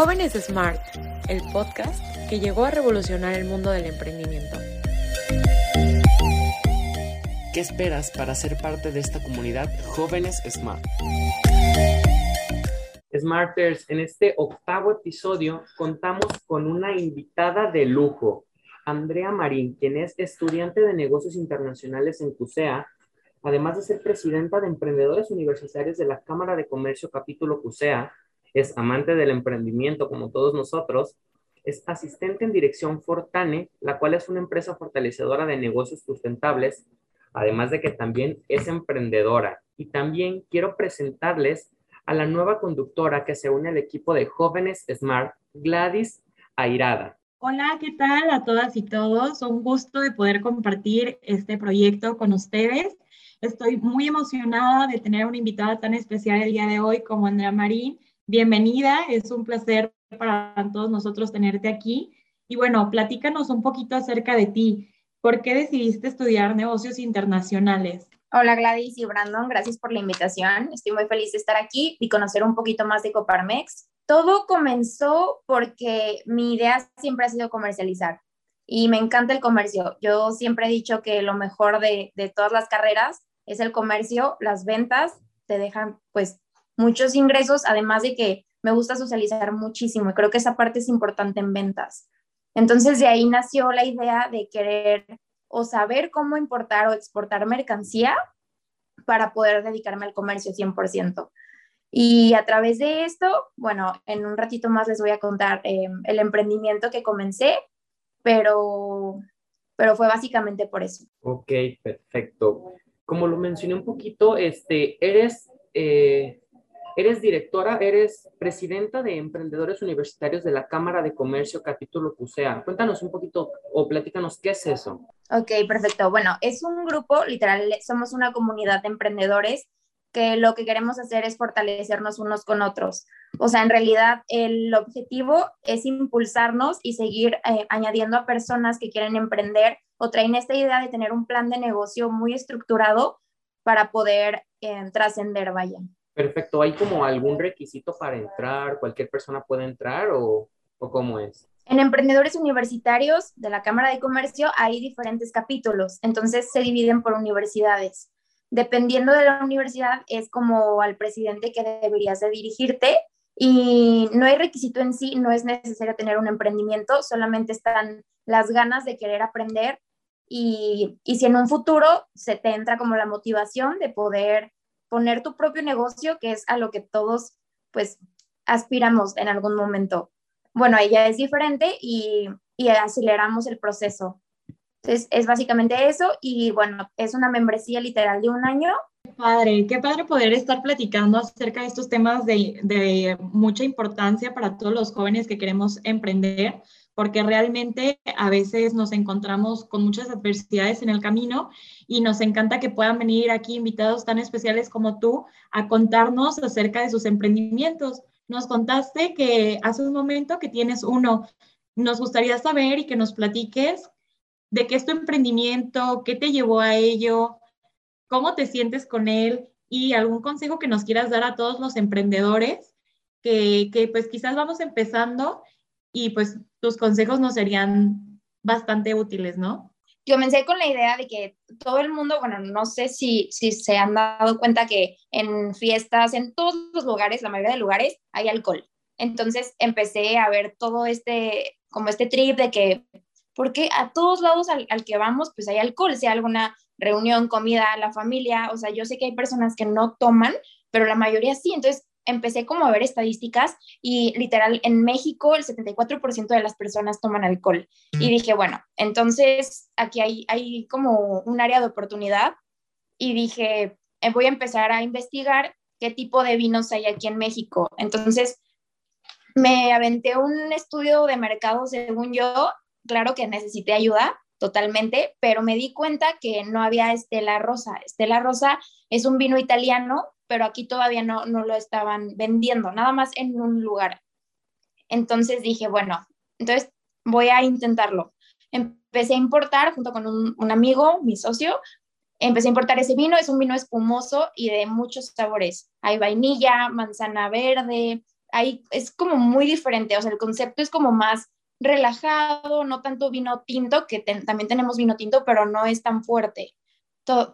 Jóvenes Smart, el podcast que llegó a revolucionar el mundo del emprendimiento. ¿Qué esperas para ser parte de esta comunidad Jóvenes Smart? Smarters, en este octavo episodio contamos con una invitada de lujo, Andrea Marín, quien es estudiante de negocios internacionales en CUSEA, además de ser presidenta de emprendedores universitarios de la Cámara de Comercio Capítulo CUSEA, es amante del emprendimiento como todos nosotros, es asistente en dirección Fortane, la cual es una empresa fortalecedora de negocios sustentables, además de que también es emprendedora. Y también quiero presentarles a la nueva conductora que se une al equipo de Jóvenes Smart, Gladys Airada. Hola, ¿qué tal a todas y todos? Un gusto de poder compartir este proyecto con ustedes. Estoy muy emocionada de tener una invitada tan especial el día de hoy como Andrea Marín. Bienvenida, es un placer para todos nosotros tenerte aquí. Y bueno, platícanos un poquito acerca de ti. ¿Por qué decidiste estudiar negocios internacionales? Hola Gladys y Brandon, gracias por la invitación. Estoy muy feliz de estar aquí y conocer un poquito más de Coparmex. Todo comenzó porque mi idea siempre ha sido comercializar y me encanta el comercio. Yo siempre he dicho que lo mejor de, de todas las carreras es el comercio, las ventas te dejan pues muchos ingresos, además de que me gusta socializar muchísimo y creo que esa parte es importante en ventas. Entonces de ahí nació la idea de querer o saber cómo importar o exportar mercancía para poder dedicarme al comercio 100%. Y a través de esto, bueno, en un ratito más les voy a contar em, el emprendimiento que comencé, pero, pero fue básicamente por eso. Ok, perfecto. Como lo mencioné un poquito, este, eres eh, Eres directora, eres presidenta de Emprendedores Universitarios de la Cámara de Comercio Capítulo CUSEA. Cuéntanos un poquito o platícanos qué es eso. Ok, perfecto. Bueno, es un grupo, literal, somos una comunidad de emprendedores que lo que queremos hacer es fortalecernos unos con otros. O sea, en realidad el objetivo es impulsarnos y seguir eh, añadiendo a personas que quieren emprender o traen esta idea de tener un plan de negocio muy estructurado para poder eh, trascender, vaya. Perfecto. ¿Hay como algún requisito para entrar? ¿Cualquier persona puede entrar o, o cómo es? En emprendedores universitarios de la Cámara de Comercio hay diferentes capítulos, entonces se dividen por universidades. Dependiendo de la universidad es como al presidente que deberías de dirigirte y no hay requisito en sí, no es necesario tener un emprendimiento, solamente están las ganas de querer aprender y, y si en un futuro se te entra como la motivación de poder poner tu propio negocio, que es a lo que todos pues aspiramos en algún momento. Bueno, ahí ya es diferente y, y aceleramos el proceso. Entonces, es básicamente eso y bueno, es una membresía literal de un año. Qué padre, qué padre poder estar platicando acerca de estos temas de, de mucha importancia para todos los jóvenes que queremos emprender, porque realmente a veces nos encontramos con muchas adversidades en el camino y nos encanta que puedan venir aquí invitados tan especiales como tú a contarnos acerca de sus emprendimientos. Nos contaste que hace un momento que tienes uno. Nos gustaría saber y que nos platiques de qué es tu emprendimiento, qué te llevó a ello, cómo te sientes con él y algún consejo que nos quieras dar a todos los emprendedores que, que pues quizás vamos empezando y pues tus consejos nos serían bastante útiles, ¿no? Yo comencé con la idea de que todo el mundo, bueno, no sé si, si se han dado cuenta que en fiestas, en todos los lugares, la mayoría de lugares, hay alcohol. Entonces empecé a ver todo este, como este trip de que, porque a todos lados al, al que vamos, pues hay alcohol, sea alguna reunión, comida, la familia, o sea, yo sé que hay personas que no toman, pero la mayoría sí. Entonces empecé como a ver estadísticas y literal en México el 74% de las personas toman alcohol. Y dije, bueno, entonces aquí hay, hay como un área de oportunidad y dije, eh, voy a empezar a investigar qué tipo de vinos hay aquí en México. Entonces me aventé un estudio de mercado según yo, claro que necesité ayuda totalmente, pero me di cuenta que no había Estela Rosa. Estela Rosa es un vino italiano pero aquí todavía no, no lo estaban vendiendo, nada más en un lugar. Entonces dije, bueno, entonces voy a intentarlo. Empecé a importar junto con un, un amigo, mi socio, empecé a importar ese vino, es un vino espumoso y de muchos sabores. Hay vainilla, manzana verde, ahí es como muy diferente, o sea, el concepto es como más relajado, no tanto vino tinto, que también tenemos vino tinto, pero no es tan fuerte.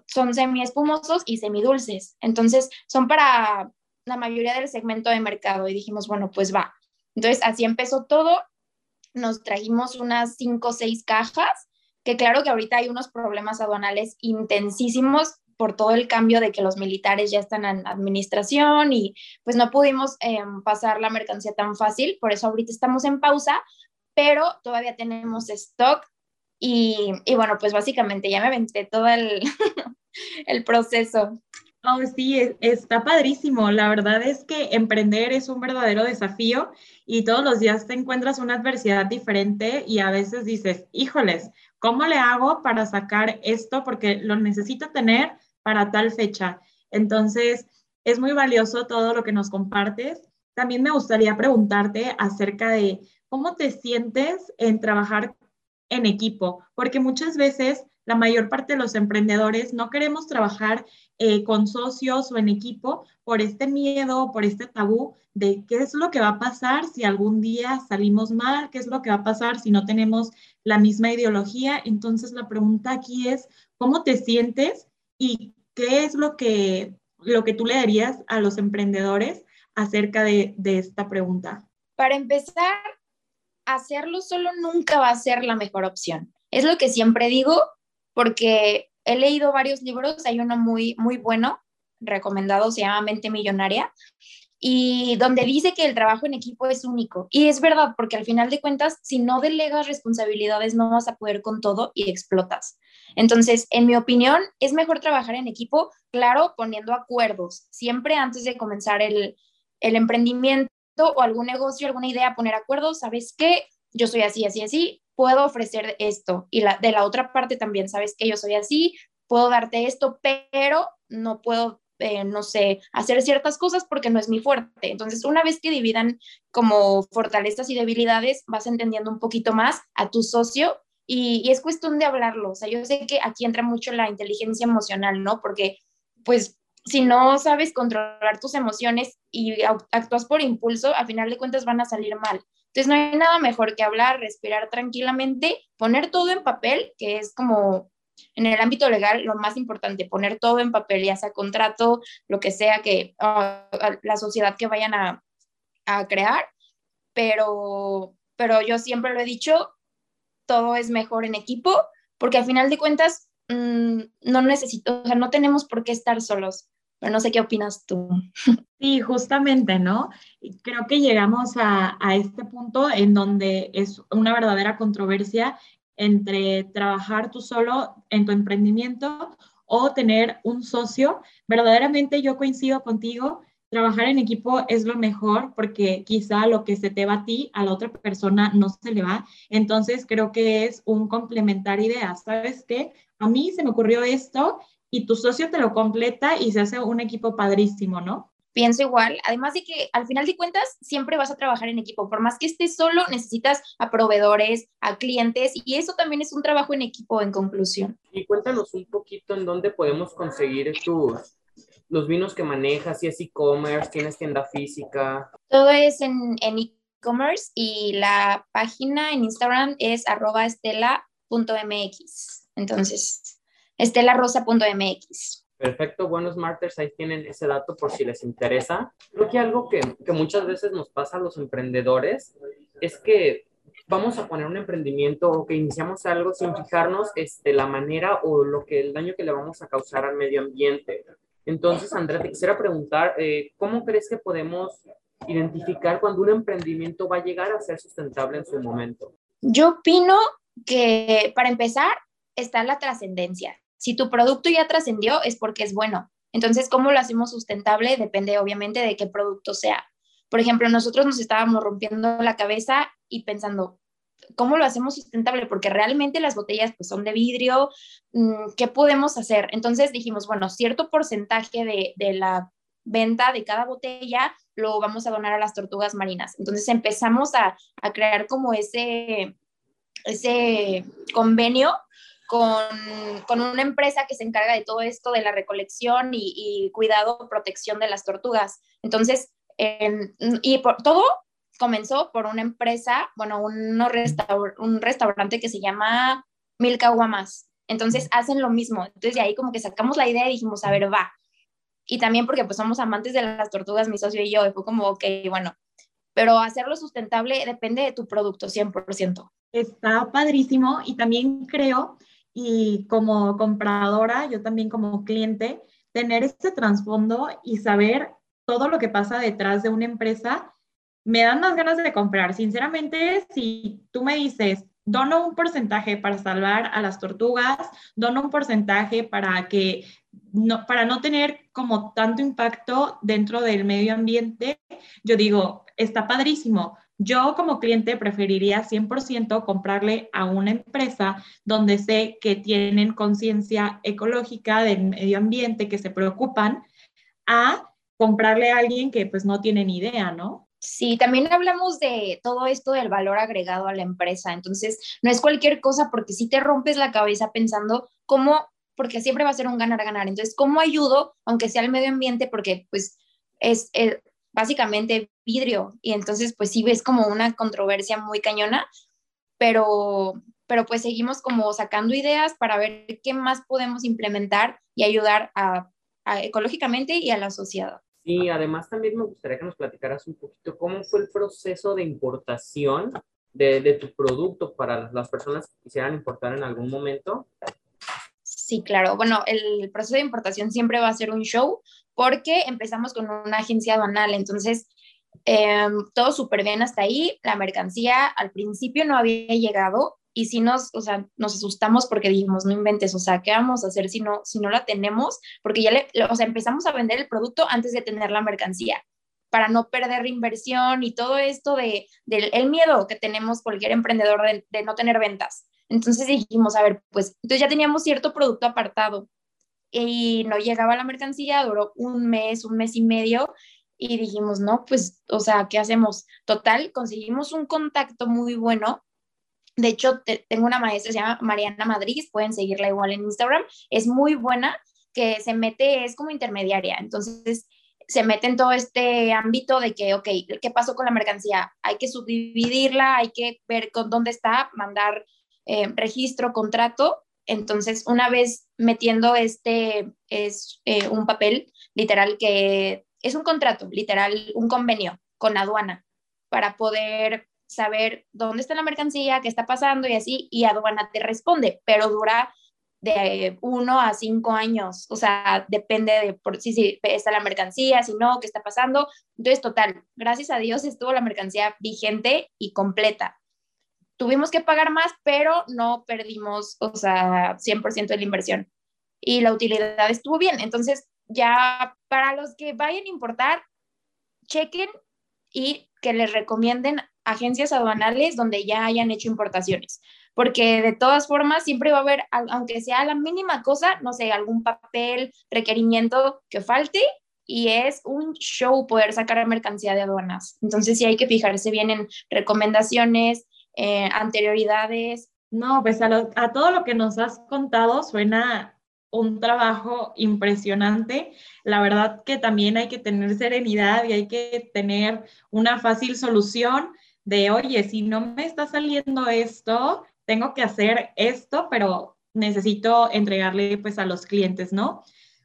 Son semi espumosos y semidulces, entonces son para la mayoría del segmento de mercado. Y dijimos, bueno, pues va. Entonces así empezó todo, nos trajimos unas cinco o seis cajas, que claro que ahorita hay unos problemas aduanales intensísimos por todo el cambio de que los militares ya están en administración y pues no pudimos em, pasar la mercancía tan fácil, por eso ahorita estamos en pausa, pero todavía tenemos stock y, y bueno, pues básicamente ya me aventé todo el, proceso. Oh, sí, está padrísimo. La verdad es que emprender es un verdadero desafío y todos los días te encuentras una adversidad diferente y a veces dices, híjoles, ¿cómo le hago para sacar esto? Porque lo necesito tener para tal fecha. Entonces, es muy valioso todo lo que nos compartes. También me gustaría preguntarte acerca de cómo te sientes en trabajar en equipo, porque muchas veces la mayor parte de los emprendedores no queremos trabajar eh, con socios o en equipo por este miedo, por este tabú de qué es lo que va a pasar si algún día salimos mal, qué es lo que va a pasar si no tenemos la misma ideología. Entonces la pregunta aquí es, ¿cómo te sientes y qué es lo que, lo que tú le darías a los emprendedores acerca de, de esta pregunta? Para empezar, hacerlo solo nunca va a ser la mejor opción. Es lo que siempre digo, porque he leído varios libros, hay uno muy, muy bueno, recomendado, se llama Mente Millonaria, y donde dice que el trabajo en equipo es único. Y es verdad, porque al final de cuentas, si no delegas responsabilidades, no vas a poder con todo y explotas. Entonces, en mi opinión, es mejor trabajar en equipo, claro, poniendo acuerdos, siempre antes de comenzar el, el emprendimiento o algún negocio, alguna idea, poner acuerdos, ¿sabes qué? Yo soy así, así, así, puedo ofrecer esto. Y la, de la otra parte también, sabes que yo soy así, puedo darte esto, pero no puedo, eh, no sé, hacer ciertas cosas porque no es mi fuerte. Entonces, una vez que dividan como fortalezas y debilidades, vas entendiendo un poquito más a tu socio y, y es cuestión de hablarlo. O sea, yo sé que aquí entra mucho la inteligencia emocional, ¿no? Porque, pues, si no sabes controlar tus emociones y actúas por impulso, a final de cuentas van a salir mal. Entonces no hay nada mejor que hablar, respirar tranquilamente, poner todo en papel, que es como en el ámbito legal lo más importante, poner todo en papel, ya sea contrato, lo que sea que ah, la sociedad que vayan a, crear, pero, pero yo siempre lo he dicho, todo es mejor en equipo, porque al final de cuentas mm, no necesito, o sea, no tenemos por qué estar solos no sé qué opinas tú. Sí, justamente, ¿no? Creo que llegamos a, este punto en donde es una verdadera controversia entre trabajar tú solo en tu emprendimiento o tener un socio. Verdaderamente yo coincido contigo, trabajar en equipo es lo mejor porque quizá lo que se te va a ti, a la otra persona no se le va. Entonces creo que es un complementar ideas. ¿Sabes qué? A mí se me ocurrió esto y tu socio te lo completa y se hace un equipo padrísimo, ¿no? Pienso igual, además de que al final de cuentas siempre vas a trabajar en equipo, por más que estés solo, necesitas a proveedores, a clientes y eso también es un trabajo en equipo en conclusión. Y cuéntanos un poquito en dónde podemos conseguir tus, los vinos que manejas, si es e-commerce, tienes tienda física. Todo es en e-commerce y la página en Instagram es arroba estela.mx. Entonces, estelarosa.mx. Perfecto, buenos markers, ahí tienen ese dato por si les interesa. Creo que algo que, que muchas veces nos pasa a los emprendedores es que vamos a poner un emprendimiento o que iniciamos algo sin fijarnos este, la manera o lo que el daño que le vamos a causar al medio ambiente. Entonces, Andrea, te quisiera preguntar, eh, ¿cómo crees que podemos identificar cuando un emprendimiento va a llegar a ser sustentable en su momento? Yo opino que para empezar está la trascendencia. Si tu producto ya trascendió es porque es bueno. Entonces, ¿cómo lo hacemos sustentable? Depende obviamente de qué producto sea. Por ejemplo, nosotros nos estábamos rompiendo la cabeza y pensando, ¿cómo lo hacemos sustentable? Porque realmente las botellas pues, son de vidrio, mm, ¿qué podemos hacer? Entonces dijimos, bueno, cierto porcentaje de, de la venta de cada botella lo vamos a donar a las tortugas marinas. Entonces empezamos a, a crear como ese, ese convenio con, una empresa que se encarga de todo esto de la recolección y, cuidado, protección de las tortugas. Entonces, y por todo comenzó por una empresa, bueno, un restaurante que se llama Milka Guamas. Entonces hacen lo mismo. Entonces de ahí como que sacamos la idea y dijimos, a ver, va. Y también porque pues somos amantes de las tortugas, mi socio y yo, y fue como, ok, bueno, pero hacerlo sustentable depende de tu producto 100%. Está padrísimo y también creo, y como compradora, yo también como cliente, tener este trasfondo y saber todo lo que pasa detrás de una empresa, me dan más ganas de comprar. Sinceramente, si tú me dices, dono un porcentaje para salvar a las tortugas, dono un porcentaje para que no, para no tener como tanto impacto dentro del medio ambiente, yo digo, está padrísimo. Yo como cliente preferiría 100% comprarle a una empresa donde sé que tienen conciencia ecológica del medio ambiente, que se preocupan, a comprarle a alguien que pues no tiene ni idea, ¿no? Sí, también hablamos de todo esto del valor agregado a la empresa. Entonces, no es cualquier cosa porque si te rompes la cabeza pensando cómo, porque siempre va a ser un ganar-ganar. Entonces, ¿cómo ayudo, aunque sea al medio ambiente? Porque pues es, es básicamente vidrio y entonces pues sí ves como una controversia muy cañona, pero, pero pues seguimos como sacando ideas para ver qué más podemos implementar y ayudar a ecológicamente y a la sociedad. Y además también me gustaría que nos platicaras un poquito cómo fue el proceso de importación de, de tu producto para las personas que quisieran importar en algún momento. Sí, claro. Bueno, el proceso de importación siempre va a ser un show porque empezamos con una agencia aduanal. Entonces, eh, todo súper bien hasta ahí. La mercancía al principio no había llegado y si nos, o sea, nos asustamos porque dijimos, no inventes, o sea, ¿qué vamos a hacer si no, si no la tenemos? Porque ya le, o sea, empezamos a vender el producto antes de tener la mercancía para no perder inversión y todo esto de, el miedo que tenemos cualquier emprendedor de, de, no tener ventas. Entonces dijimos, a ver, pues entonces ya teníamos cierto producto apartado y no llegaba la mercancía, duró un mes, un mes y medio y dijimos, no, pues, o sea, ¿qué hacemos? Total, conseguimos un contacto muy bueno de hecho, tengo una maestra, se llama Mariana Madrid, pueden seguirla igual en Instagram, es muy buena, que se mete, es como intermediaria, entonces se mete en todo este ámbito de que, ok, ¿qué pasó con la mercancía? Hay que subdividirla, hay que ver con dónde está, mandar eh, registro, contrato. Entonces, una vez metiendo este, es eh, un papel literal que es un contrato, literal, un convenio con aduana para poder saber dónde está la mercancía, qué está pasando y así, y aduana te responde, pero dura de uno a cinco años, o sea, depende de por si, si está la mercancía, si no, qué está pasando. Entonces, total, gracias a Dios estuvo la mercancía vigente y completa. Tuvimos que pagar más, pero no perdimos, o sea, 100% de la inversión. Y la utilidad estuvo bien. Entonces, ya para los que vayan a importar, chequen y que les recomienden agencias aduanales donde ya hayan hecho importaciones, porque de todas formas siempre va a haber, aunque sea la mínima cosa, no sé, algún papel, requerimiento que falte y es un show poder sacar mercancía de aduanas. Entonces sí hay que fijarse bien en recomendaciones, eh, anterioridades. No, pues a, a todo lo que nos has contado suena un trabajo impresionante. La verdad que también hay que tener serenidad y hay que tener una fácil solución de, oye, si no me está saliendo esto, tengo que hacer esto, pero necesito entregarle pues a los clientes, ¿no?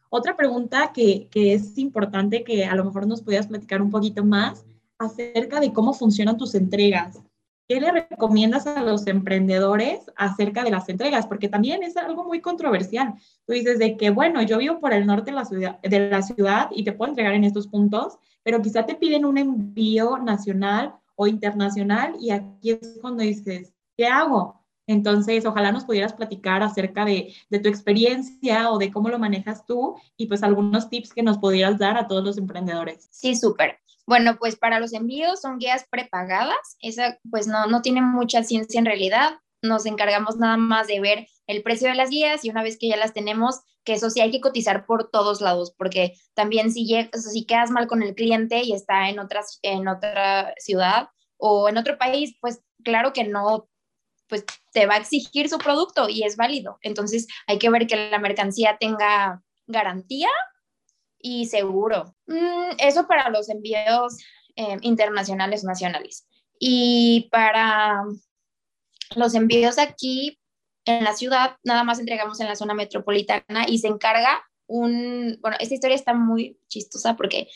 Otra pregunta que, que es importante que a lo mejor nos pudieras platicar un poquito más acerca de cómo funcionan tus entregas. ¿Qué le recomiendas a los emprendedores acerca de las entregas? Porque también es algo muy controversial. Tú dices de que, bueno, yo vivo por el norte de la ciudad, de la ciudad y te puedo entregar en estos puntos, pero quizá te piden un envío nacional o internacional y aquí es cuando dices, ¿qué hago? Entonces, ojalá nos pudieras platicar acerca de, de, tu experiencia o de cómo lo manejas tú y pues algunos tips que nos pudieras dar a todos los emprendedores. Sí, súper. Bueno, pues para los envíos son guías prepagadas. Esa pues no, no tiene mucha ciencia en realidad. Nos encargamos nada más de ver el precio de las guías y una vez que ya las tenemos, que eso sí hay que cotizar por todos lados, porque también si, llegas, si quedas mal con el cliente y está en, otras, en otra ciudad o en otro país, pues claro que no, pues te va a exigir su producto y es válido. Entonces hay que ver que la mercancía tenga garantía y seguro. Mm, eso para los envíos eh, internacionales nacionales. Y para los envíos aquí en la ciudad, nada más entregamos en la zona metropolitana y se encarga un, bueno, esta historia está muy chistosa porque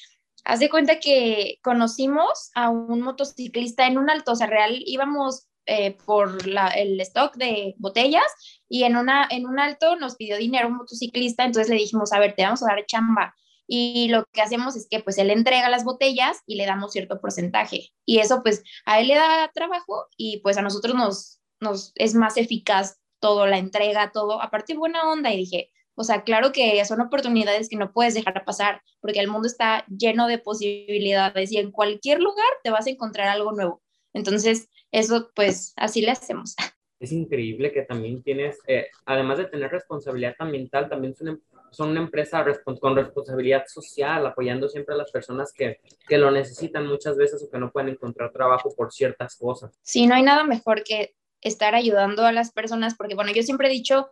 haz de cuenta que conocimos a un motociclista en un alto, o sea, real íbamos eh, por el stock de botellas y en, una, en un alto nos pidió dinero un motociclista, entonces le dijimos, a ver, te vamos a dar chamba. Y lo que hacemos es que pues él entrega las botellas y le damos cierto porcentaje. Y eso pues a él le da trabajo y pues a nosotros nos, nos es más eficaz todo, la entrega, todo. Aparte buena onda y dije, o sea, claro que son oportunidades que no puedes dejar pasar porque el mundo está lleno de posibilidades y en cualquier lugar te vas a encontrar algo nuevo. Entonces, eso pues así le hacemos. Es increíble que también tienes, eh, además de tener responsabilidad ambiental, también son, em, son una empresa con responsabilidad social, apoyando siempre a las personas que, que lo necesitan muchas veces o que no pueden encontrar trabajo por ciertas cosas. Sí, no hay nada mejor que estar ayudando a las personas, porque bueno, yo siempre he dicho,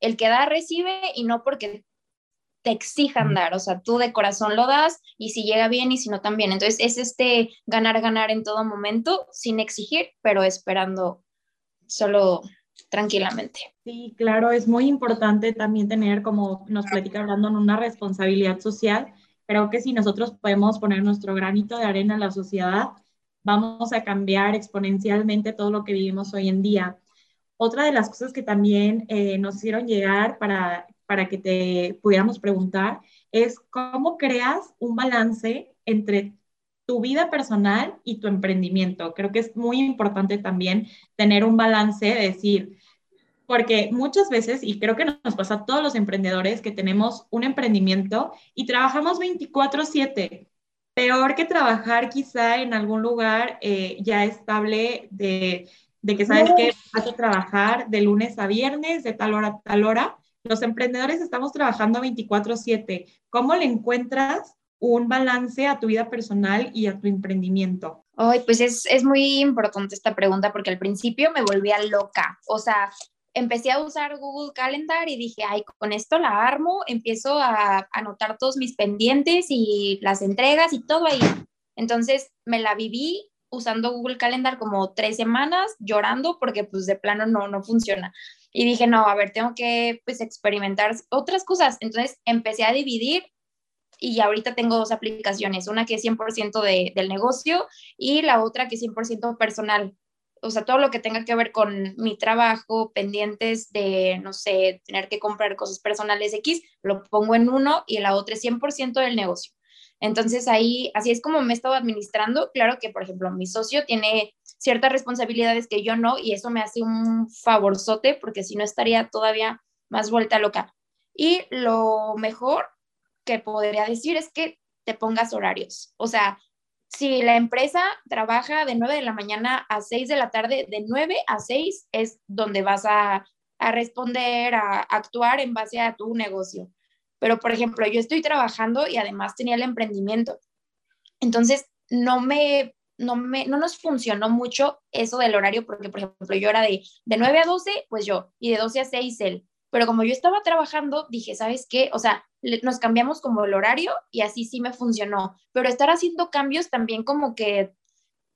el que da recibe y no porque te exijan dar, o sea, tú de corazón lo das y si llega bien y si no también. Entonces es este ganar, ganar en todo momento sin exigir, pero esperando solo tranquilamente. Sí, claro, es muy importante también tener, como nos platica hablando, una responsabilidad social. Creo que si nosotros podemos poner nuestro granito de arena en la sociedad, vamos a cambiar exponencialmente todo lo que vivimos hoy en día. Otra de las cosas que también eh, nos hicieron llegar para para que te pudiéramos preguntar es cómo creas un balance entre tu vida personal y tu emprendimiento. Creo que es muy importante también tener un balance, decir, porque muchas veces, y creo que nos pasa a todos los emprendedores, que tenemos un emprendimiento y trabajamos 24/7. Peor que trabajar quizá en algún lugar eh, ya estable de, de que sabes que vas a trabajar de lunes a viernes, de tal hora a tal hora, los emprendedores estamos trabajando 24/7. ¿Cómo le encuentras un balance a tu vida personal y a tu emprendimiento? Ay, pues es, es muy importante esta pregunta porque al principio me volvía loca. O sea, empecé a usar Google Calendar y dije, ay, con esto la armo, empiezo a anotar todos mis pendientes y las entregas y todo ahí. Entonces me la viví usando Google Calendar como tres semanas llorando porque pues de plano no, no funciona. Y dije, no, a ver, tengo que pues experimentar otras cosas. Entonces empecé a dividir y ahorita tengo dos aplicaciones, una que es 100% de, del negocio y la otra que es 100% personal. O sea, todo lo que tenga que ver con mi trabajo, pendientes de, no sé, tener que comprar cosas personales X, lo pongo en uno y la otra es 100% del negocio. Entonces ahí, así es como me he estado administrando. Claro que, por ejemplo, mi socio tiene ciertas responsabilidades que yo no y eso me hace un favorzote porque si no estaría todavía más vuelta loca. Y lo mejor que podría decir es que te pongas horarios. O sea, si la empresa trabaja de 9 de la mañana a 6 de la tarde, de 9 a 6 es donde vas a, a responder, a actuar en base a tu negocio. Pero, por ejemplo, yo estoy trabajando y además tenía el emprendimiento. Entonces, no me, no me, no nos funcionó mucho eso del horario, porque, por ejemplo, yo era de, de 9 a 12, pues yo, y de 12 a 6 él. Pero como yo estaba trabajando, dije, ¿sabes qué? O sea, nos cambiamos como el horario y así sí me funcionó. Pero estar haciendo cambios también como que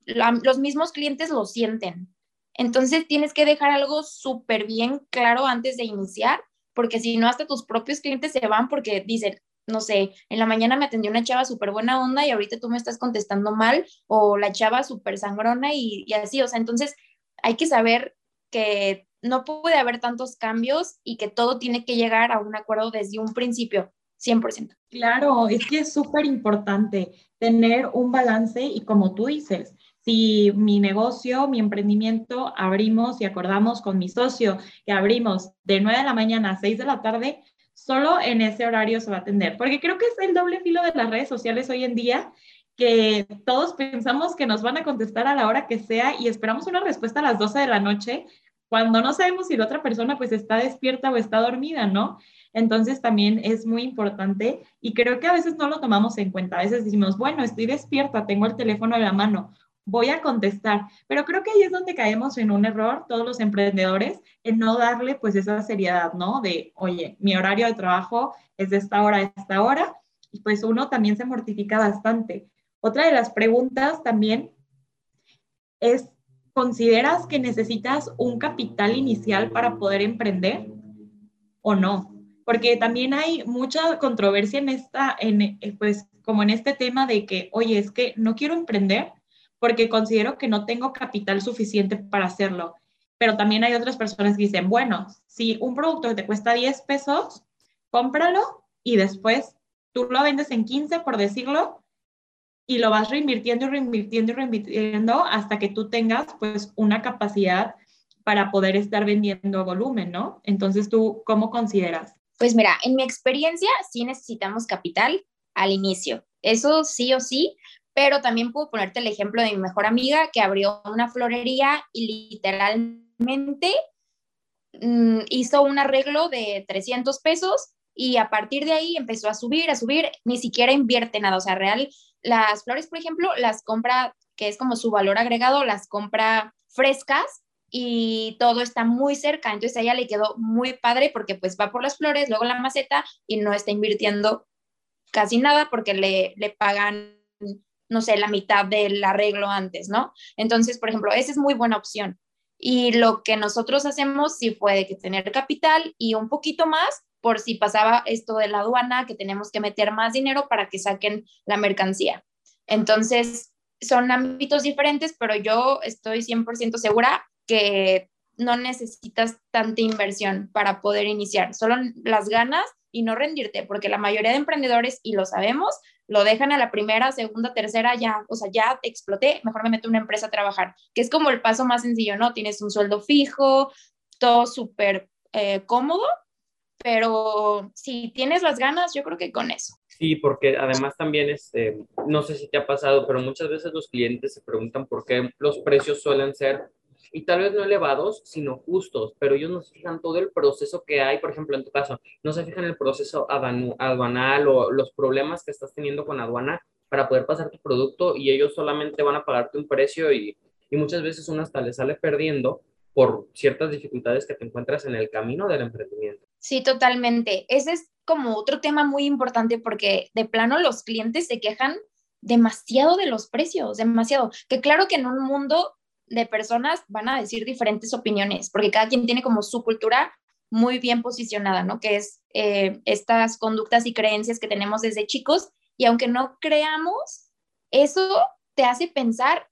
los mismos clientes lo sienten. Entonces tienes que dejar algo súper bien claro antes de iniciar porque si no, hasta tus propios clientes se van porque dicen, no sé, en la mañana me atendió una chava súper buena onda y ahorita tú me estás contestando mal, o la chava súper sangrona y, y así, o sea, entonces hay que saber que no puede haber tantos cambios y que todo tiene que llegar a un acuerdo desde un principio, 100%. Claro, es que es súper importante tener un balance y como tú dices, si mi negocio, mi emprendimiento, abrimos y acordamos con mi socio que abrimos de 9 de la mañana a 6 de la tarde, solo en ese horario se va a atender. Porque creo que es el doble filo de las redes sociales hoy en día, que todos pensamos que nos van a contestar a la hora que sea y esperamos una respuesta a las 12 de la noche, cuando no sabemos si la otra persona pues está despierta o está dormida, ¿no? Entonces también es muy importante y creo que a veces no lo tomamos en cuenta. A veces decimos, bueno, estoy despierta, tengo el teléfono en la mano voy a contestar. Pero creo que ahí es donde caemos en un error todos los emprendedores, en no darle pues esa seriedad, ¿no? De, oye, mi horario de trabajo es de esta hora a esta hora pues uno también se mortifica bastante. Otra de las preguntas también es, ¿consideras que necesitas un capital inicial para poder emprender o no? Porque también hay mucha controversia en esta, en, eh, pues como en este tema de que, oye, es que no quiero emprender porque considero que no tengo capital suficiente para hacerlo. Pero también hay otras personas que dicen, bueno, si un producto te cuesta 10 pesos, cómpralo y después tú lo vendes en 15, por decirlo, y lo vas reinvirtiendo y reinvirtiendo y reinvirtiendo hasta que tú tengas pues una capacidad para poder estar vendiendo volumen, ¿no? Entonces, ¿tú cómo consideras? Pues mira, en mi experiencia sí necesitamos capital al inicio, eso sí o sí, pero también puedo ponerte el ejemplo de mi mejor amiga que abrió una florería y literalmente mm, hizo un arreglo de 300 pesos y a partir de ahí empezó a subir, a subir, ni siquiera invierte nada, o sea, real, las flores, por ejemplo, las compra, que es como su valor agregado, las compra frescas y todo está muy cerca, entonces a ella le quedó muy padre porque pues va por las flores, luego la maceta y no está invirtiendo casi nada porque le, le pagan, no sé, la mitad del arreglo antes, ¿no? Entonces, por ejemplo, esa es muy buena opción. Y lo que nosotros hacemos sí fue que tener capital y un poquito más por si pasaba esto de la aduana, que tenemos que meter más dinero para que saquen la mercancía. Entonces, son ámbitos diferentes, pero yo estoy 100% segura que no necesitas tanta inversión para poder iniciar, solo las ganas y no rendirte, porque la mayoría de emprendedores, y lo sabemos, lo dejan a la primera, segunda, tercera, ya, o sea, ya exploté, mejor me meto en una empresa a trabajar, que es como el paso más sencillo, ¿no? Tienes un sueldo fijo, todo súper eh, cómodo pero si tienes las ganas, yo creo que con eso. Sí, porque además también, este, no sé si te ha pasado, pero muchas veces los clientes se preguntan por qué los precios suelen ser, y tal vez no elevados, sino justos, pero ellos no se fijan todo el proceso que hay, por ejemplo, en tu caso, no se fijan el proceso aduanal o los problemas que estás teniendo con aduana para poder pasar tu producto y ellos solamente van a pagarte un precio y, y muchas veces uno hasta le sale perdiendo por ciertas dificultades que te encuentras en el camino del emprendimiento. Sí, totalmente. Ese es como otro tema muy importante porque de plano los clientes se quejan demasiado de los precios, demasiado. Que claro que en un mundo de personas van a decir diferentes opiniones, porque cada quien tiene como su cultura muy bien posicionada, ¿no? Que es eh, estas conductas y creencias que tenemos desde chicos y aunque no creamos, eso te hace pensar,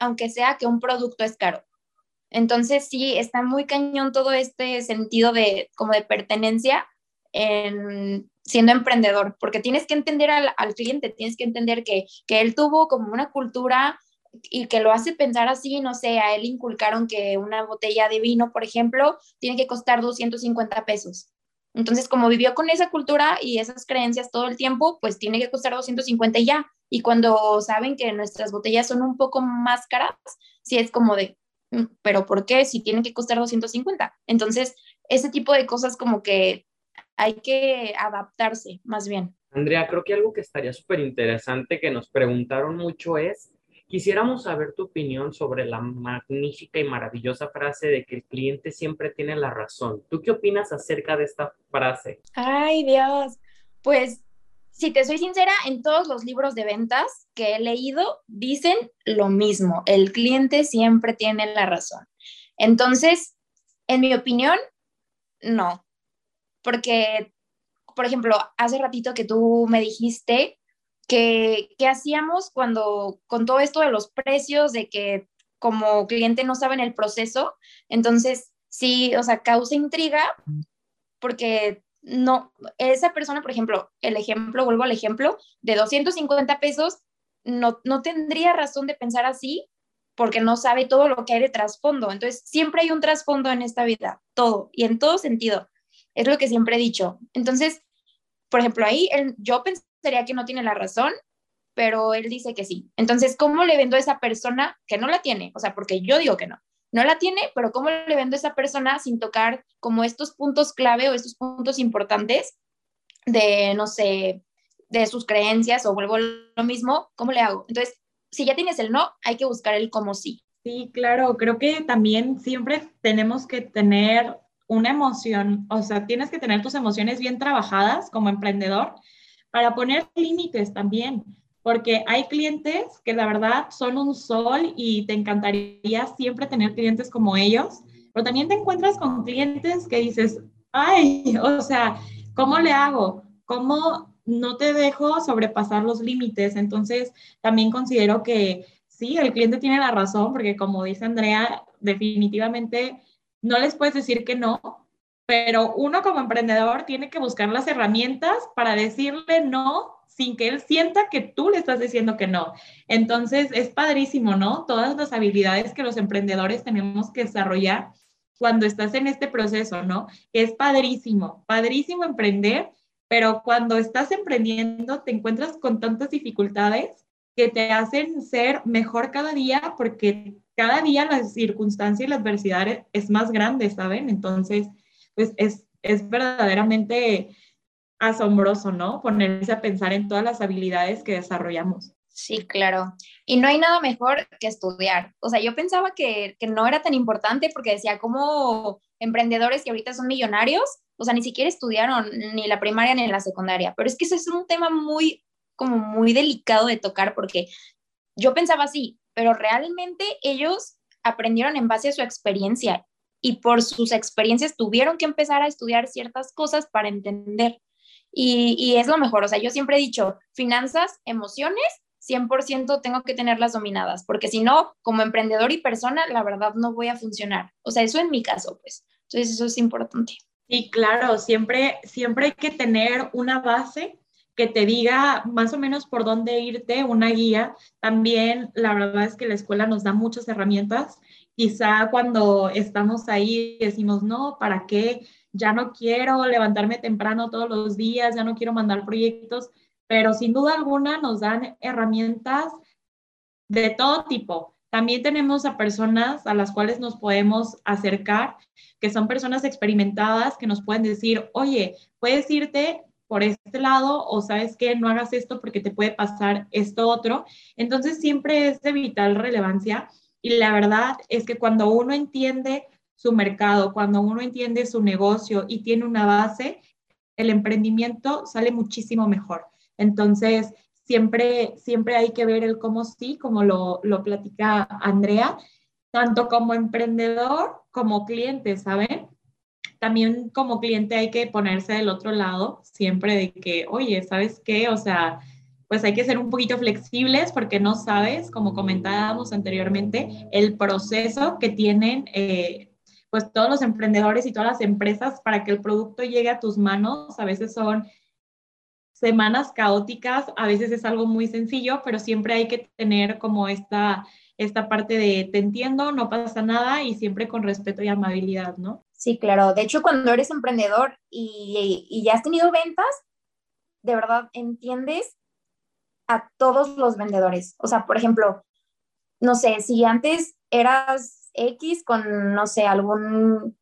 aunque sea que un producto es caro. Entonces sí, está muy cañón todo este sentido de como de pertenencia en siendo emprendedor, porque tienes que entender al, cliente, tienes que entender que, que él tuvo como una cultura y que lo hace pensar así, no sé, a él inculcaron que una botella de vino, por ejemplo, tiene que costar 250 pesos. Entonces, como vivió con esa cultura y esas creencias todo el tiempo, pues tiene que costar 250 y ya. Y cuando saben que nuestras botellas son un poco más caras, sí es como de, pero ¿por qué si tienen que costar 250? Entonces, ese tipo de cosas como que hay que adaptarse más bien. Andrea, creo que algo que estaría súper interesante que nos preguntaron mucho es, quisiéramos saber tu opinión sobre la magnífica y maravillosa frase de que el cliente siempre tiene la razón. ¿Tú qué opinas acerca de esta frase? Ay, Dios. Pues si te soy sincera, en todos los libros de ventas que he leído dicen lo mismo, el cliente siempre tiene la razón. Entonces, en mi opinión, no, porque, por ejemplo, hace ratito que tú me dijiste que qué hacíamos cuando con todo esto de los precios, de que como cliente no saben el proceso, entonces sí, o sea, causa intriga porque no, esa persona, por ejemplo, el ejemplo, vuelvo al ejemplo, de 250 pesos, no, no tendría razón de pensar así porque no sabe todo lo que hay de trasfondo. Entonces, siempre hay un trasfondo en esta vida, todo, y en todo sentido. Es lo que siempre he dicho. Entonces, por ejemplo, ahí yo pensaría que no tiene la razón, pero él dice que sí. Entonces, ¿cómo le vendo a esa persona que no la tiene? O sea, porque yo digo que no no la tiene, pero ¿cómo le vendo a esa persona sin tocar como estos puntos clave o estos puntos importantes de, no sé, de sus creencias o vuelvo lo mismo? ¿Cómo le hago? Entonces, si ya tienes el no, hay que buscar el cómo sí. Sí, claro, creo que también siempre tenemos que tener una emoción, o sea, tienes que tener tus emociones bien trabajadas como emprendedor para poner límites también, porque hay clientes que la verdad son un sol y te encantaría siempre tener clientes como ellos, pero también te encuentras con clientes que dices, ay, o sea, ¿cómo le hago? ¿Cómo no te dejo sobrepasar los límites? Entonces, también considero que sí, el cliente tiene la razón, porque como dice Andrea, definitivamente no les puedes decir que no, pero uno como emprendedor tiene que buscar las herramientas para decirle no sin que él sienta que tú le estás diciendo que no. Entonces, es padrísimo, ¿no? Todas las habilidades que los emprendedores tenemos que desarrollar cuando estás en este proceso, ¿no? Es padrísimo, padrísimo emprender, pero cuando estás emprendiendo te encuentras con tantas dificultades que te hacen ser mejor cada día porque cada día la circunstancia y la adversidad es más grande, ¿saben? Entonces, pues es, es verdaderamente asombroso, ¿no? Ponerse a pensar en todas las habilidades que desarrollamos. Sí, claro. Y no hay nada mejor que estudiar. O sea, yo pensaba que, que no era tan importante porque decía, como emprendedores que ahorita son millonarios, o sea, ni siquiera estudiaron ni la primaria ni la secundaria. Pero es que ese es un tema muy, como muy delicado de tocar porque yo pensaba así, pero realmente ellos aprendieron en base a su experiencia y por sus experiencias tuvieron que empezar a estudiar ciertas cosas para entender. Y, y es lo mejor, o sea, yo siempre he dicho, finanzas, emociones, 100% tengo que tenerlas dominadas, porque si no, como emprendedor y persona, la verdad no voy a funcionar. O sea, eso en mi caso, pues. Entonces, eso es importante. Sí, claro, siempre, siempre hay que tener una base que te diga más o menos por dónde irte, una guía. También la verdad es que la escuela nos da muchas herramientas. Quizá cuando estamos ahí decimos, no, ¿para qué? Ya no quiero levantarme temprano todos los días, ya no quiero mandar proyectos, pero sin duda alguna nos dan herramientas de todo tipo. También tenemos a personas a las cuales nos podemos acercar, que son personas experimentadas que nos pueden decir, oye, puedes irte por este lado o sabes que no hagas esto porque te puede pasar esto otro. Entonces siempre es de vital relevancia y la verdad es que cuando uno entiende su mercado, cuando uno entiende su negocio y tiene una base, el emprendimiento sale muchísimo mejor. Entonces, siempre, siempre hay que ver el cómo sí, como lo, lo platica Andrea, tanto como emprendedor como cliente, ¿saben? también como cliente hay que ponerse del otro lado, siempre de que, oye, ¿sabes qué? O sea, pues hay que ser un poquito flexibles porque no sabes, como comentábamos anteriormente, el proceso que tienen eh, pues todos los emprendedores y todas las empresas para que el producto llegue a tus manos. A veces son semanas caóticas, a veces es algo muy sencillo, pero siempre hay que tener como esta, esta parte de te entiendo, no pasa nada y siempre con respeto y amabilidad, ¿no? Sí, claro. De hecho, cuando eres emprendedor y, ya has tenido ventas, de verdad entiendes a todos los vendedores. O sea, por ejemplo, no sé, si antes eras X con, no sé, algún,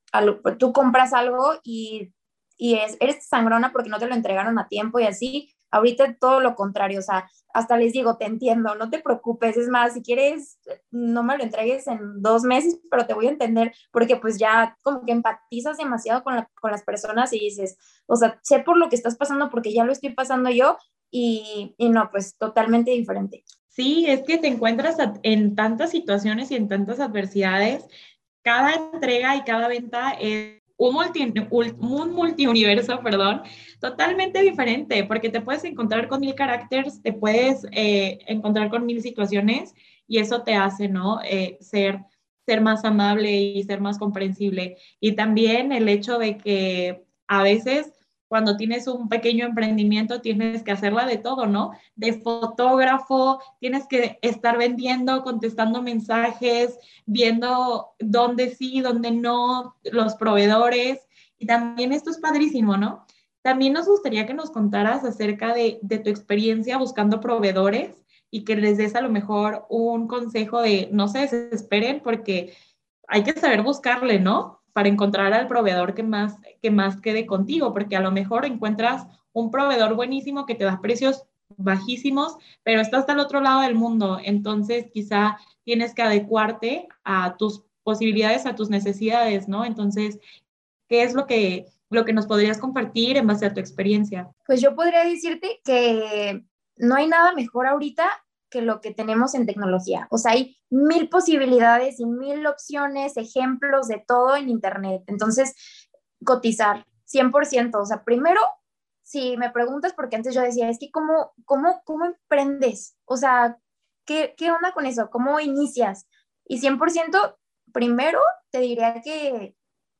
tú compras algo y, y es, eres sangrona porque no te lo entregaron a tiempo y así, Ahorita todo lo contrario, o sea, hasta les digo, te entiendo, no te preocupes, es más, si quieres, no me lo entregues en dos meses, pero te voy a entender, porque pues ya como que empatizas demasiado con, con las personas y dices, o sea, sé por lo que estás pasando porque ya lo estoy pasando yo y, y no, pues totalmente diferente. Sí, es que te encuentras en tantas situaciones y en tantas adversidades. Cada entrega y cada venta es un, multi, un multiuniverso, perdón, totalmente diferente, porque te puedes encontrar con mil caracteres, te puedes eh, encontrar con mil situaciones y eso te hace, ¿no? Eh, ser, ser más amable y ser más comprensible. Y también el hecho de que a veces cuando tienes un pequeño emprendimiento tienes que hacerla de todo, ¿no? De fotógrafo, tienes que estar vendiendo, contestando mensajes, viendo dónde sí, dónde no, los proveedores. Y también esto es padrísimo, ¿no? También nos gustaría que nos contaras acerca de, de tu experiencia buscando proveedores y que les des a lo mejor un consejo de no se desesperen porque hay que saber buscarle, ¿no? Para encontrar al proveedor que más, que más quede contigo, porque a lo mejor encuentras un proveedor buenísimo que te da precios bajísimos, pero estás del otro lado del mundo, entonces quizá tienes que adecuarte a tus posibilidades, a tus necesidades, ¿no? Entonces, ¿qué es lo que lo que nos podrías compartir en base a tu experiencia. Pues yo podría decirte que no hay nada mejor ahorita que lo que tenemos en tecnología. O sea, hay mil posibilidades y mil opciones, ejemplos de todo en Internet. Entonces, cotizar 100%. O sea, primero, si me preguntas, porque antes yo decía, es que ¿cómo, cómo, cómo emprendes? O sea, ¿qué, ¿qué onda con eso? ¿Cómo inicias? Y 100%, primero te diría que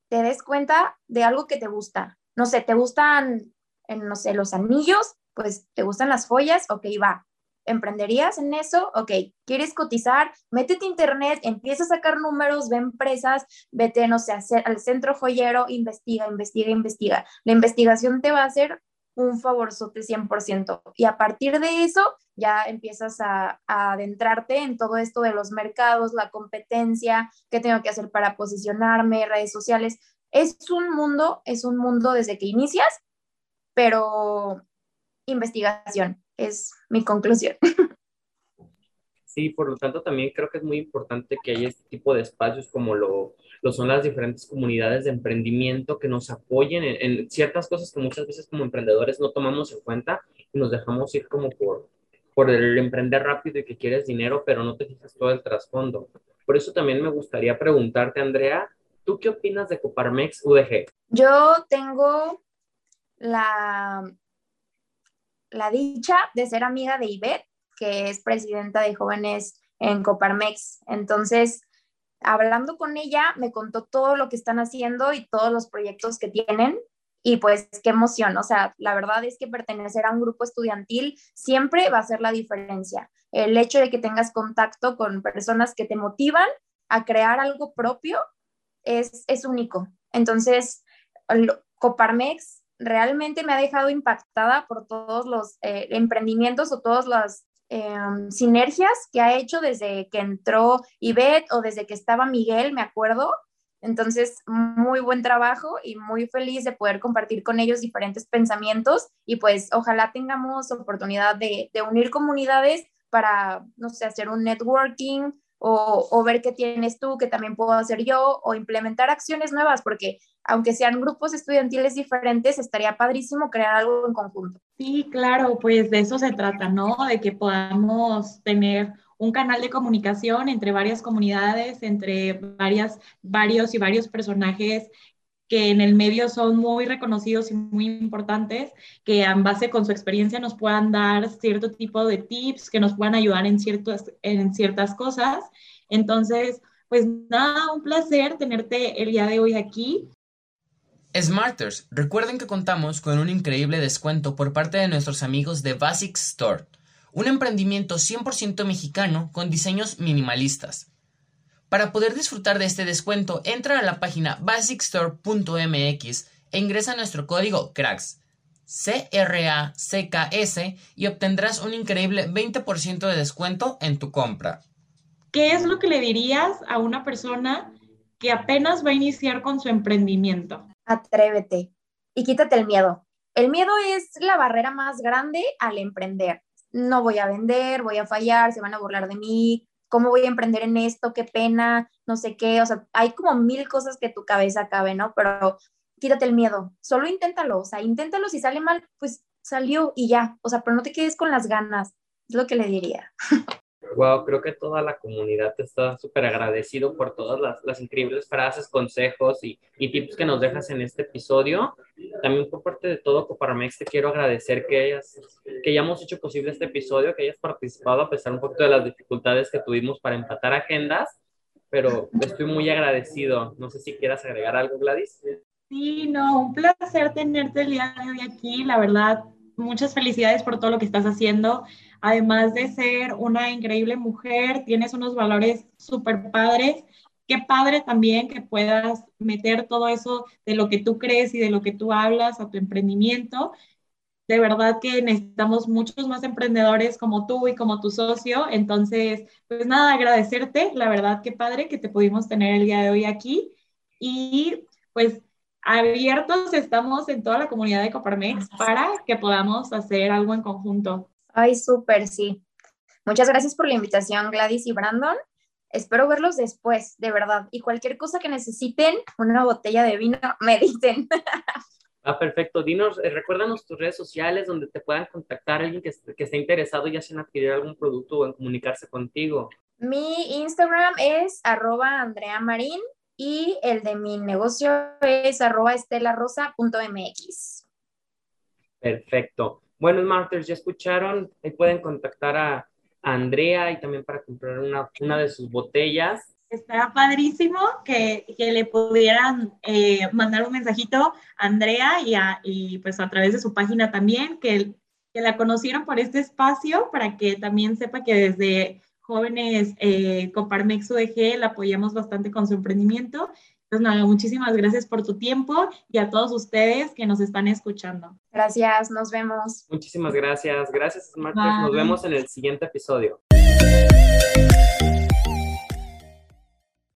te des cuenta de algo que te gusta. No sé, te gustan, no sé, los anillos, pues te gustan las joyas, ok, va. ¿Emprenderías en eso? Ok, ¿quieres cotizar? Métete a internet, empieza a sacar números, ve empresas, vete, no sé, al centro joyero, investiga, investiga, investiga. La investigación te va a hacer un favorzote 100%. Y a partir de eso ya empiezas a, adentrarte en todo esto de los mercados, la competencia, qué tengo que hacer para posicionarme, redes sociales. Es un mundo, es un mundo desde que inicias, pero investigación es mi conclusión. Sí, por lo tanto también creo que es muy importante que haya este tipo de espacios como lo, lo son las diferentes comunidades de emprendimiento que nos apoyen en, ciertas cosas que muchas veces como emprendedores no tomamos en cuenta y nos dejamos ir como por, por el emprender rápido y que quieres dinero, pero no te fijas todo el trasfondo. Por eso también me gustaría preguntarte, Andrea, ¿tú qué opinas de Coparmex UDG? Yo tengo la, la dicha de ser amiga de Ivette que es presidenta de jóvenes en Coparmex. Entonces, hablando con ella, me contó todo lo que están haciendo y todos los proyectos que tienen. Y pues qué emoción, o sea, la verdad es que pertenecer a un grupo estudiantil siempre va a ser la diferencia. El hecho de que tengas contacto con personas que te motivan a crear algo propio es, es único. Entonces, Coparmex realmente me ha dejado impactada por todos los eh, emprendimientos o todas las Em, sinergias que ha hecho desde que entró Ivette o desde que estaba Miguel, me acuerdo. Entonces, muy buen trabajo y muy feliz de poder compartir con ellos diferentes pensamientos y pues ojalá tengamos oportunidad de, de unir comunidades para, no sé, hacer un networking o, ver qué tienes tú, que también puedo hacer yo, o implementar acciones nuevas, porque aunque sean grupos estudiantiles diferentes, estaría padrísimo crear algo en conjunto. Sí, claro, pues de eso se trata, ¿no? De que podamos tener un canal de comunicación entre varias comunidades, entre varias, varios y varios personajes que en el medio son muy reconocidos y muy importantes, que en base con su experiencia nos puedan dar cierto tipo de tips, que nos puedan ayudar en, ciertos, en ciertas cosas. Entonces, pues nada, un placer tenerte el día de hoy aquí. Smarters, recuerden que contamos con un increíble descuento por parte de nuestros amigos de Basic Store, un emprendimiento 100% mexicano con diseños minimalistas. Para poder disfrutar de este descuento, entra a la página basicstore.mx e ingresa nuestro código CRACKS, C-R-A-C-K-S, y obtendrás un increíble 20% de descuento en tu compra. ¿Qué es lo que le dirías a una persona que apenas va a iniciar con su emprendimiento? Atrévete y quítate el miedo. El miedo es la barrera más grande al emprender. No voy a vender, voy a fallar, se van a burlar de mí, ¿cómo voy a emprender en esto? Qué pena, no sé qué, o sea, hay como mil cosas que tu cabeza cabe, ¿no? Pero quítate el miedo, solo inténtalo, o sea, inténtalo, si sale mal, pues salió y ya, o sea, pero no te quedes con las ganas, es lo que le diría. Wow, creo que toda la comunidad está súper agradecido por todas las, las, increíbles frases, consejos y, y, tips que nos dejas en este episodio. También por parte de todo Coparmex te quiero agradecer que, hayas, que hayamos hecho posible este episodio, que hayas participado a pesar un poquito de las dificultades que tuvimos para empatar agendas, pero estoy muy agradecido. No sé si quieras agregar algo, Gladys. Sí, no, un placer tenerte el día de hoy aquí, la verdad. Muchas felicidades por todo lo que estás haciendo además de ser una increíble mujer, tienes unos valores súper padres. Qué padre también que puedas meter todo eso de lo que tú crees y de lo que tú hablas a tu emprendimiento. De verdad que necesitamos muchos más emprendedores como tú y como tu socio. Entonces, pues nada, agradecerte. La verdad, qué padre que te pudimos tener el día de hoy aquí. Y pues abiertos estamos en toda la comunidad de Coparmex para que podamos hacer algo en conjunto. Ay, súper, sí. Muchas gracias por la invitación, Gladys y Brandon. Espero verlos después, de verdad. Y cualquier cosa que necesiten, una botella de vino, me dicen. Ah, perfecto. Dinos, eh, recuérdanos tus redes sociales donde te puedan contactar alguien que, que esté interesado ya sea en adquirir algún producto o en comunicarse contigo. Mi Instagram es arroba Andrea Marín y el de mi negocio es arroba estelarosa.mx. Perfecto. Bueno, Marters, ya escucharon, ahí pueden contactar a Andrea y también para comprar una, una de sus botellas. Estará padrísimo que, que le pudieran eh, mandar un mensajito a Andrea y, a, y, pues a través de su página también, que, que la conocieron por este espacio para que también sepa que desde jóvenes eh, Coparmex UDG la apoyamos bastante con su emprendimiento. Entonces, nada, muchísimas gracias por tu tiempo y a todos ustedes que nos están escuchando. Gracias, nos vemos. Muchísimas gracias. Gracias, Smarters. Nos vemos en el siguiente episodio.